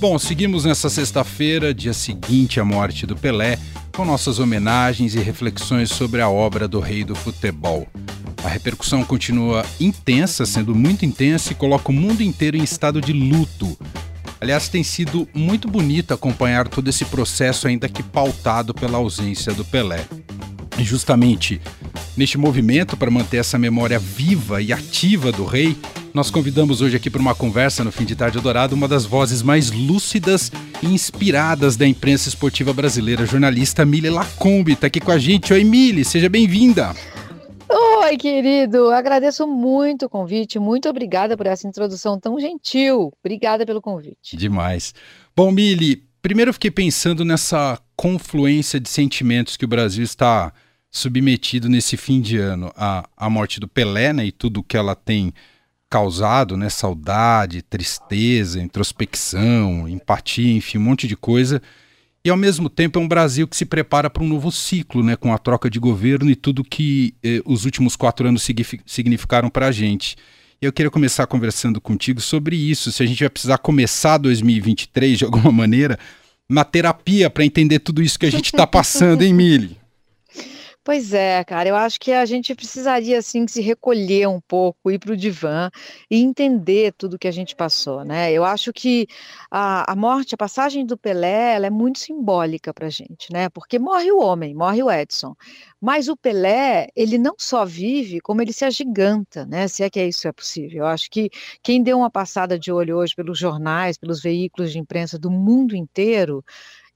Bom, seguimos nessa sexta-feira, dia seguinte à morte do Pelé, com nossas homenagens e reflexões sobre a obra do rei do futebol. A repercussão continua intensa, sendo muito intensa, e coloca o mundo inteiro em estado de luto. Aliás, tem sido muito bonito acompanhar todo esse processo, ainda que pautado pela ausência do Pelé. E justamente neste movimento para manter essa memória viva e ativa do rei, nós convidamos hoje aqui para uma conversa no Fim de Tarde Dourado uma das vozes mais lúcidas e inspiradas da imprensa esportiva brasileira, jornalista Mili Lacombe, está aqui com a gente. Oi, Mili, seja bem-vinda. Oi, querido. Agradeço muito o convite. Muito obrigada por essa introdução tão gentil. Obrigada pelo convite. Demais. Bom, Mili, primeiro eu fiquei pensando nessa confluência de sentimentos que o Brasil está submetido nesse fim de ano. A, a morte do Pelé né, e tudo que ela tem causado, né? Saudade, tristeza, introspecção, empatia, enfim, um monte de coisa. E ao mesmo tempo é um Brasil que se prepara para um novo ciclo, né? Com a troca de governo e tudo que eh, os últimos quatro anos significaram para a gente. E eu queria começar conversando contigo sobre isso. Se a gente vai precisar começar 2023 de alguma maneira na terapia para entender tudo isso que a gente está passando, hein, Mili? Pois é, cara, eu acho que a gente precisaria assim se recolher um pouco, ir para o divã e entender tudo que a gente passou, né? Eu acho que a, a morte, a passagem do Pelé, ela é muito simbólica para a gente, né? Porque morre o homem, morre o Edson, mas o Pelé, ele não só vive, como ele se agiganta, né? Se é que isso é possível. Eu acho que quem deu uma passada de olho hoje pelos jornais, pelos veículos de imprensa do mundo inteiro,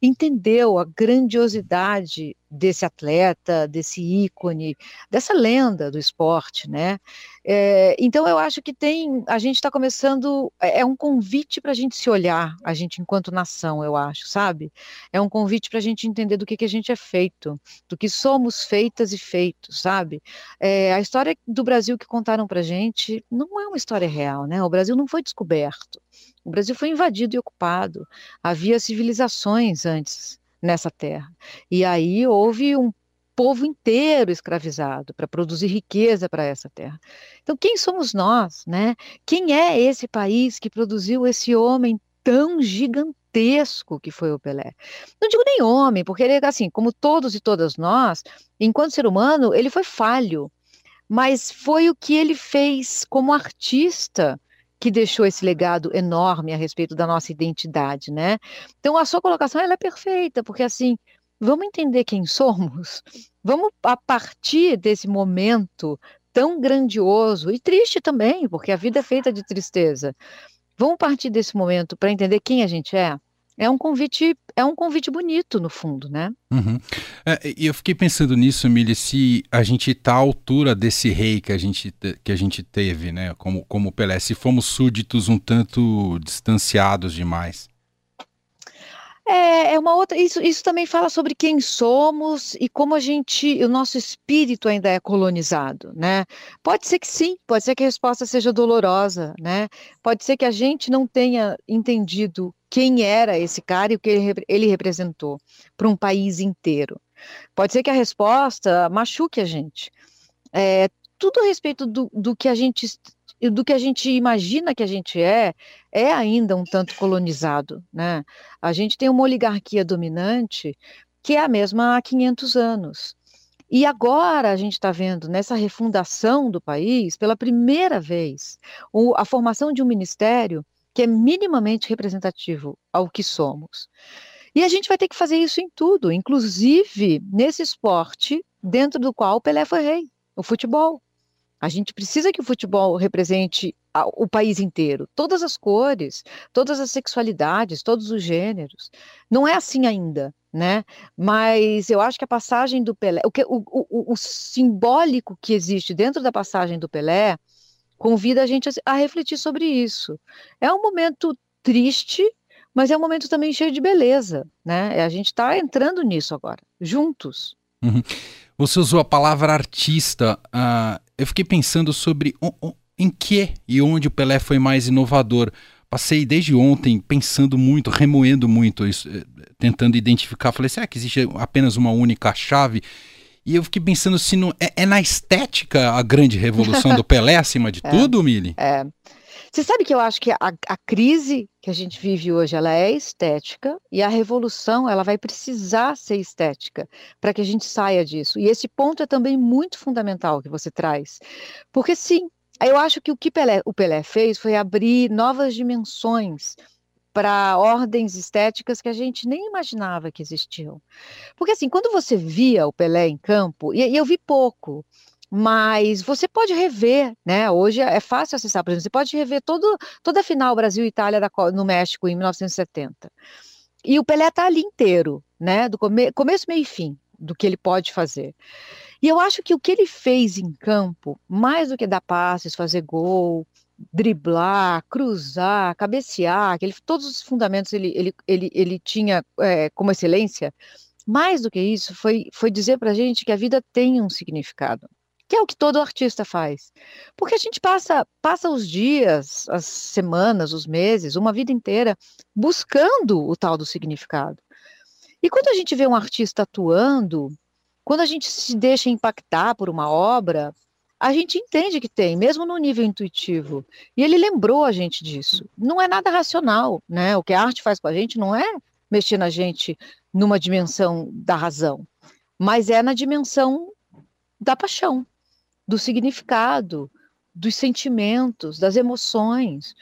entendeu a grandiosidade desse atleta, desse ícone, dessa lenda do esporte, né? É, então eu acho que tem, a gente está começando, é, é um convite para a gente se olhar, a gente enquanto nação, eu acho, sabe? É um convite para a gente entender do que, que a gente é feito, do que somos feitas e feitos, sabe? É, a história do Brasil que contaram para gente não é uma história real, né? O Brasil não foi descoberto. O Brasil foi invadido e ocupado. Havia civilizações antes nessa terra. E aí houve um povo inteiro escravizado para produzir riqueza para essa terra. Então, quem somos nós, né? Quem é esse país que produziu esse homem tão gigantesco que foi o Pelé? Não digo nem homem, porque ele, assim, como todos e todas nós, enquanto ser humano, ele foi falho, mas foi o que ele fez como artista que deixou esse legado enorme a respeito da nossa identidade, né? Então a sua colocação ela é perfeita, porque assim, vamos entender quem somos, vamos a partir desse momento tão grandioso e triste também, porque a vida é feita de tristeza. Vamos partir desse momento para entender quem a gente é? É um convite é um convite bonito no fundo, né? Uhum. É, eu fiquei pensando nisso, Emília, se a gente está à altura desse rei que a gente que a gente teve, né? Como como Pelé, se fomos súditos um tanto distanciados demais. É, é uma outra. Isso, isso também fala sobre quem somos e como a gente, o nosso espírito ainda é colonizado, né? Pode ser que sim, pode ser que a resposta seja dolorosa, né? Pode ser que a gente não tenha entendido quem era esse cara e o que ele, representou para um país inteiro. Pode ser que a resposta machuque a gente. É, tudo a respeito do, do que a gente do que a gente imagina que a gente é, é ainda um tanto colonizado, né? A gente tem uma oligarquia dominante que é a mesma há 500 anos. E agora a gente está vendo nessa refundação do país, pela primeira vez, o, a formação de um ministério que é minimamente representativo ao que somos. E a gente vai ter que fazer isso em tudo, inclusive nesse esporte dentro do qual o Pelé foi rei, o futebol. A gente precisa que o futebol represente o país inteiro, todas as cores, todas as sexualidades, todos os gêneros. Não é assim ainda, né? Mas eu acho que a passagem do Pelé, o, que, o, o, o simbólico que existe dentro da passagem do Pelé, convida a gente a, a refletir sobre isso. É um momento triste, mas é um momento também cheio de beleza, né? A gente está entrando nisso agora, juntos. Uhum. Você usou a palavra artista. Uh, eu fiquei pensando sobre em que e onde o Pelé foi mais inovador. Passei desde ontem pensando muito, remoendo muito isso, eh, tentando identificar. Falei, será que existe apenas uma única chave? E eu fiquei pensando se não é, é na estética a grande revolução do Pelé acima de é, tudo, Mili? É. Você sabe que eu acho que a, a, crise que a gente vive hoje, ela é estética e a revolução, ela vai precisar ser estética para que a gente saia disso. E esse ponto é também muito fundamental que você traz. Porque sim, eu acho que o que Pelé, o Pelé fez foi abrir novas dimensões para ordens estéticas que a gente nem imaginava que existiam. Porque assim, quando você via o Pelé em campo, e, e eu vi pouco, mas você pode rever, né? Hoje é fácil acessar, por exemplo, você pode rever todo, toda a final Brasil Itália da, no México em 1970. E o Pelé está ali inteiro, né? Do come, começo, meio e fim do que ele pode fazer. E eu acho que o que ele fez em campo, mais do que dar passes, fazer gol, driblar, cruzar, cabecear, aquele, todos os fundamentos ele, ele, ele, ele tinha é, como excelência, mais do que isso, foi, foi dizer para a gente que a vida tem um significado que é o que todo artista faz. Porque a gente passa, passa os dias, as semanas, os meses, uma vida inteira buscando o tal do significado. E quando a gente vê um artista atuando, quando a gente se deixa impactar por uma obra, a gente entende que tem, mesmo no nível intuitivo. E ele lembrou a gente disso. Não é nada racional, né? O que a arte faz com a gente não é mexer na gente numa dimensão da razão, mas é na dimensão da paixão do significado, dos sentimentos, das emoções,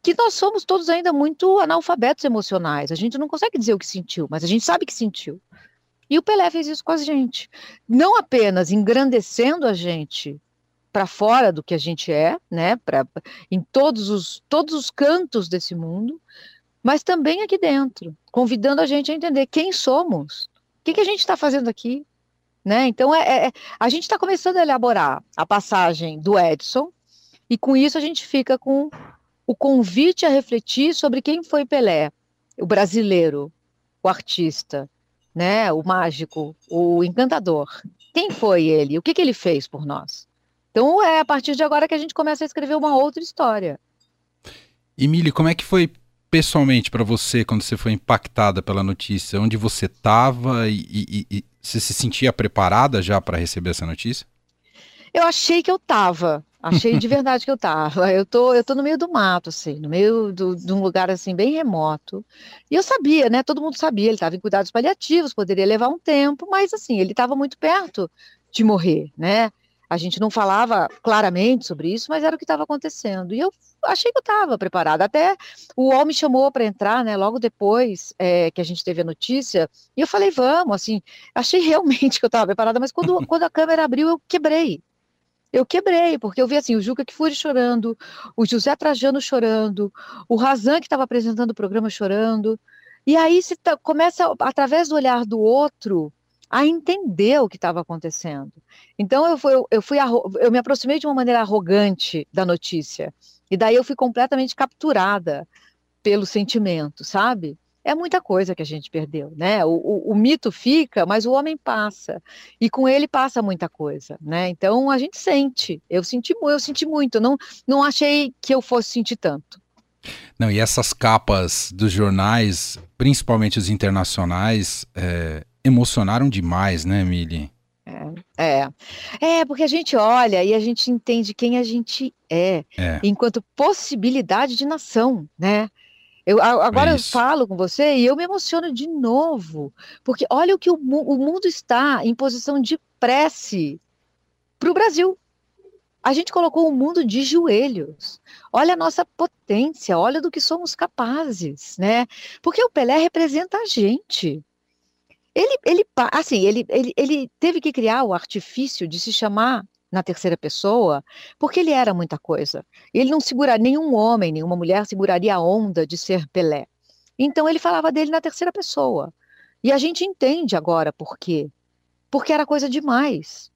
que nós somos todos ainda muito analfabetos emocionais. A gente não consegue dizer o que sentiu, mas a gente sabe que sentiu. E o Pelé fez isso com a gente, não apenas engrandecendo a gente para fora do que a gente é, né, pra, em todos os, todos os cantos desse mundo, mas também aqui dentro, convidando a gente a entender quem somos, o que, que a gente está fazendo aqui, né? Então, é, é a gente está começando a elaborar a passagem do Edson, e com isso a gente fica com o convite a refletir sobre quem foi Pelé, o brasileiro, o artista, né? o mágico, o encantador. Quem foi ele? O que, que ele fez por nós? Então, é a partir de agora que a gente começa a escrever uma outra história. Emílio, como é que foi pessoalmente para você quando você foi impactada pela notícia? Onde você estava e, e, e, você se sentia preparada já para receber essa notícia? Eu achei que eu estava. Achei de verdade que eu estava. Eu tô, eu tô no meio do mato, assim, no meio do, de um lugar assim bem remoto. E eu sabia, né? Todo mundo sabia. Ele estava em cuidados paliativos, poderia levar um tempo, mas assim ele estava muito perto de morrer, né? A gente não falava claramente sobre isso, mas era o que estava acontecendo. E eu achei que eu estava preparada. Até o UOL me chamou para entrar, né? Logo depois é, que a gente teve a notícia, e eu falei, vamos, assim, achei realmente que eu estava preparada, mas quando, quando a câmera abriu, eu quebrei. Eu quebrei, porque eu vi assim, o Juca Kfouri chorando, o José Trajano chorando, o Razan que estava apresentando o programa chorando. E aí se começa, através do olhar do outro, a entender o que estava acontecendo. Então eu fui, eu fui eu me aproximei de uma maneira arrogante da notícia e daí eu fui completamente capturada pelo sentimento, sabe? É muita coisa que a gente perdeu, né? O, o, o, mito fica, mas o homem passa e com ele passa muita coisa, né? Então a gente sente. Eu senti, eu senti muito. Não, não achei que eu fosse sentir tanto. Não, e essas capas dos jornais, principalmente os internacionais, é, emocionaram demais, né, Mili? É, é, é, porque a gente olha e a gente entende quem a gente é, é. enquanto possibilidade de nação, né? Eu, agora é eu falo com você e eu me emociono de novo, porque olha o que o, o mundo está em posição de prece para o Brasil. A gente colocou o mundo de joelhos. Olha a nossa potência, olha do que somos capazes, né? Porque o Pelé representa a gente. Ele, ele, assim, ele, ele, ele teve que criar o artifício de se chamar na terceira pessoa, porque ele era muita coisa. Ele não seguraria, nenhum homem, nenhuma mulher seguraria a onda de ser Pelé. Então ele falava dele na terceira pessoa. E a gente entende agora por quê. Porque era coisa demais.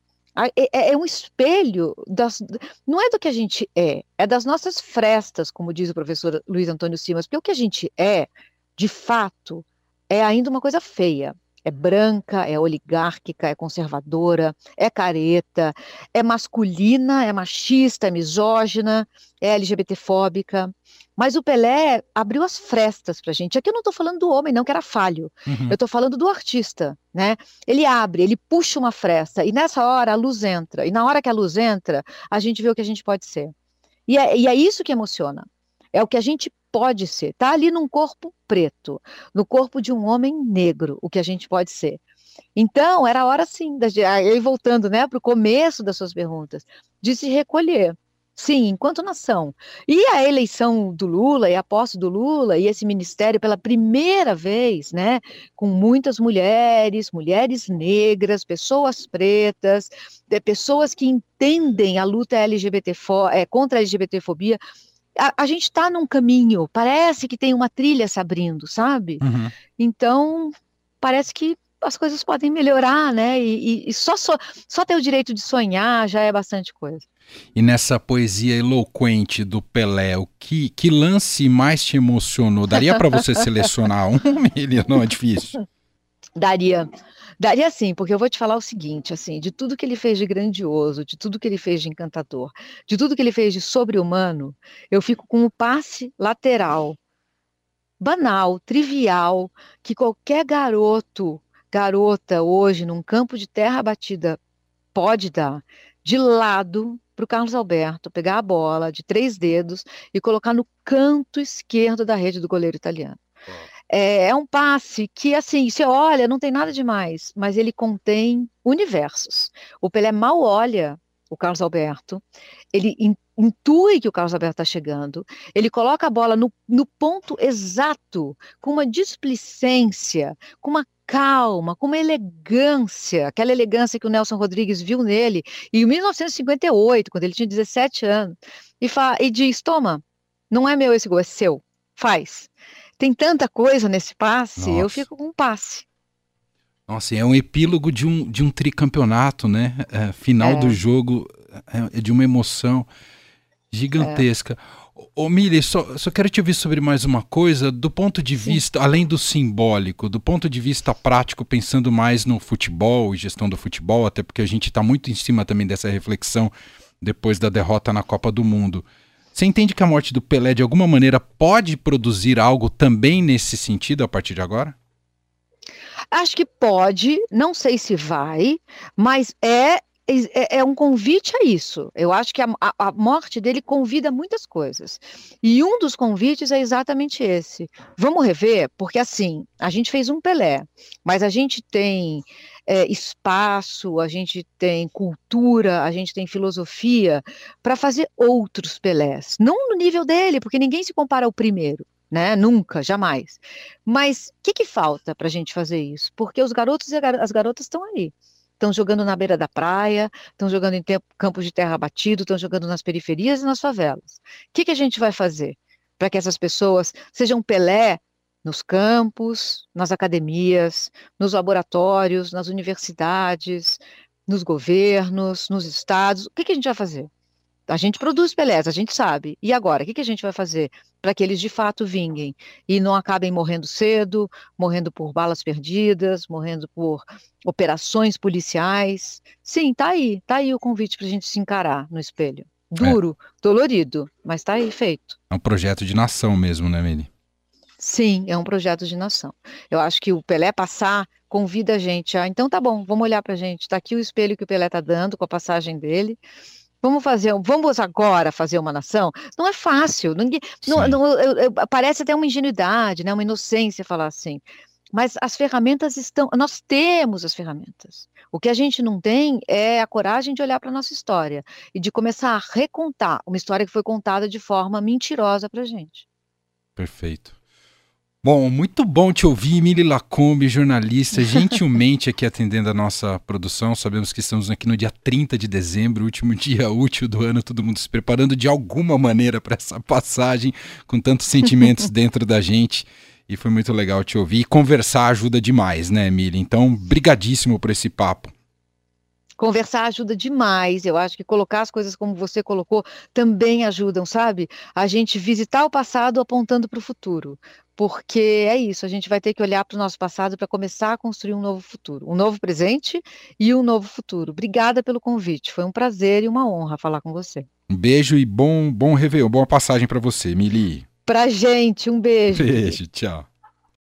É, é, é um espelho das. Não é do que a gente é, é das nossas frestas, como diz o professor Luiz Antônio Simas, porque o que a gente é, de fato, é ainda uma coisa feia é branca, é oligárquica, é conservadora, é careta, é masculina, é machista, é misógina, é LGBTfóbica. Mas o Pelé abriu as frestas para a gente. Aqui eu não estou falando do homem, não, que era falho. Uhum. Eu estou falando do artista, né? Ele abre, ele puxa uma fresta, e nessa hora a luz entra. E na hora que a luz entra, a gente vê o que a gente pode ser. E é, e é isso que emociona. é o que a gente pode ser. Está ali num corpo preto, no corpo de um homem negro, o que a gente pode ser. Então, era hora sim, aí voltando né, para o começo das suas perguntas, de se recolher. Sim, enquanto nação. E a eleição do Lula e a posse do Lula e esse ministério pela primeira vez, né, com muitas mulheres, mulheres negras, pessoas pretas, pessoas que entendem a luta LGBT é, contra a LGBTfobia, a, a gente está num caminho, parece que tem uma trilha se abrindo, sabe? Uhum. Então, parece que as coisas podem melhorar, né? E, e, e só, só, só ter o direito de sonhar já é bastante coisa. E nessa poesia eloquente do Pelé, o que, que lance mais te emocionou? Daria para você selecionar um? Ele não é difícil. Daria. Daria sim, porque eu vou te falar o seguinte, assim, de tudo que ele fez de grandioso, de tudo que ele fez de encantador, de tudo que ele fez de sobre-humano, eu fico com o passe lateral, banal, trivial, que qualquer garoto, garota hoje num campo de terra batida pode dar, de lado para o Carlos Alberto pegar a bola de três dedos e colocar no canto esquerdo da rede do goleiro italiano. É, é, um passe que, assim, você olha, não tem nada demais, mas ele contém universos. O Pelé mal olha o Carlos Alberto, ele intui que o Carlos Alberto está chegando, ele coloca a bola no, no ponto exato, com uma displicência, com uma calma, com uma elegância, aquela elegância que o Nelson Rodrigues viu nele em 1958, quando ele tinha 17 anos, e, e diz: Toma, não é meu esse gol, é seu, faz. Tem tanta coisa nesse passe, Nossa. eu fico com um passe. Nossa, é um epílogo de um, de um tricampeonato, né? É, final é. do jogo é, é de uma emoção gigantesca. É. Ô, Mili, só, só quero te ouvir sobre mais uma coisa, do ponto de Sim. vista, além do simbólico, do ponto de vista prático, pensando mais no futebol e gestão do futebol, até porque a gente está muito em cima também dessa reflexão depois da derrota na Copa do Mundo. Você entende que a morte do Pelé, de alguma maneira, pode produzir algo também nesse sentido a partir de agora? Acho que pode, não sei se vai, mas é é, é, um convite a isso. Eu acho que a, a, morte dele convida muitas coisas. E um dos convites é exatamente esse. Vamos rever, porque assim, a gente fez um Pelé, mas a gente tem é, espaço, a gente tem cultura, a gente tem filosofia para fazer outros Pelés. Não no nível dele, porque ninguém se compara ao primeiro. Né? Nunca, jamais. Mas o que, que falta para a gente fazer isso? Porque os garotos e as garotas estão aí estão jogando na beira da praia, estão jogando em tempo, campos de terra batido, estão jogando nas periferias e nas favelas. O que, que a gente vai fazer para que essas pessoas sejam Pelé nos campos, nas academias, nos laboratórios, nas universidades, nos governos, nos estados? O que, que a gente vai fazer? A gente produz Pelés, a gente sabe. E agora, o que, que a gente vai fazer para que eles de fato vinguem e não acabem morrendo cedo, morrendo por balas perdidas, morrendo por operações policiais? Sim, tá aí, tá aí o convite para a gente se encarar no espelho. Duro, é. dolorido, mas tá aí feito. É um projeto de nação mesmo, né, Meli? Sim, é um projeto de nação. Eu acho que o Pelé passar convida a gente a, então tá bom, vamos olhar para a gente. Está aqui o espelho que o Pelé está dando com a passagem dele. Vamos fazer, vamos agora fazer uma nação? Não é fácil. Ninguém, não, não, eu, eu, parece até uma ingenuidade, né, uma inocência falar assim. Mas as ferramentas estão, nós temos as ferramentas. O que a gente não tem é a coragem de olhar para a nossa história e de começar a recontar uma história que foi contada de forma mentirosa para a gente. Perfeito. Bom, muito bom te ouvir, Emily Lacombe, jornalista, gentilmente aqui atendendo a nossa produção. Sabemos que estamos aqui no dia 30 de dezembro, último dia útil do ano, todo mundo se preparando de alguma maneira para essa passagem, com tantos sentimentos dentro da gente. E foi muito legal te ouvir. E conversar ajuda demais, né, Emily? Então, brigadíssimo por esse papo. Conversar ajuda demais. Eu acho que colocar as coisas como você colocou também ajudam, sabe? A gente visitar o passado apontando para o futuro porque é isso, a gente vai ter que olhar para o nosso passado para começar a construir um novo futuro, um novo presente e um novo futuro. Obrigada pelo convite, foi um prazer e uma honra falar com você. Um beijo e bom, bom Réveillon, boa passagem para você, Mili. Pra gente, um beijo. Beijo, tchau.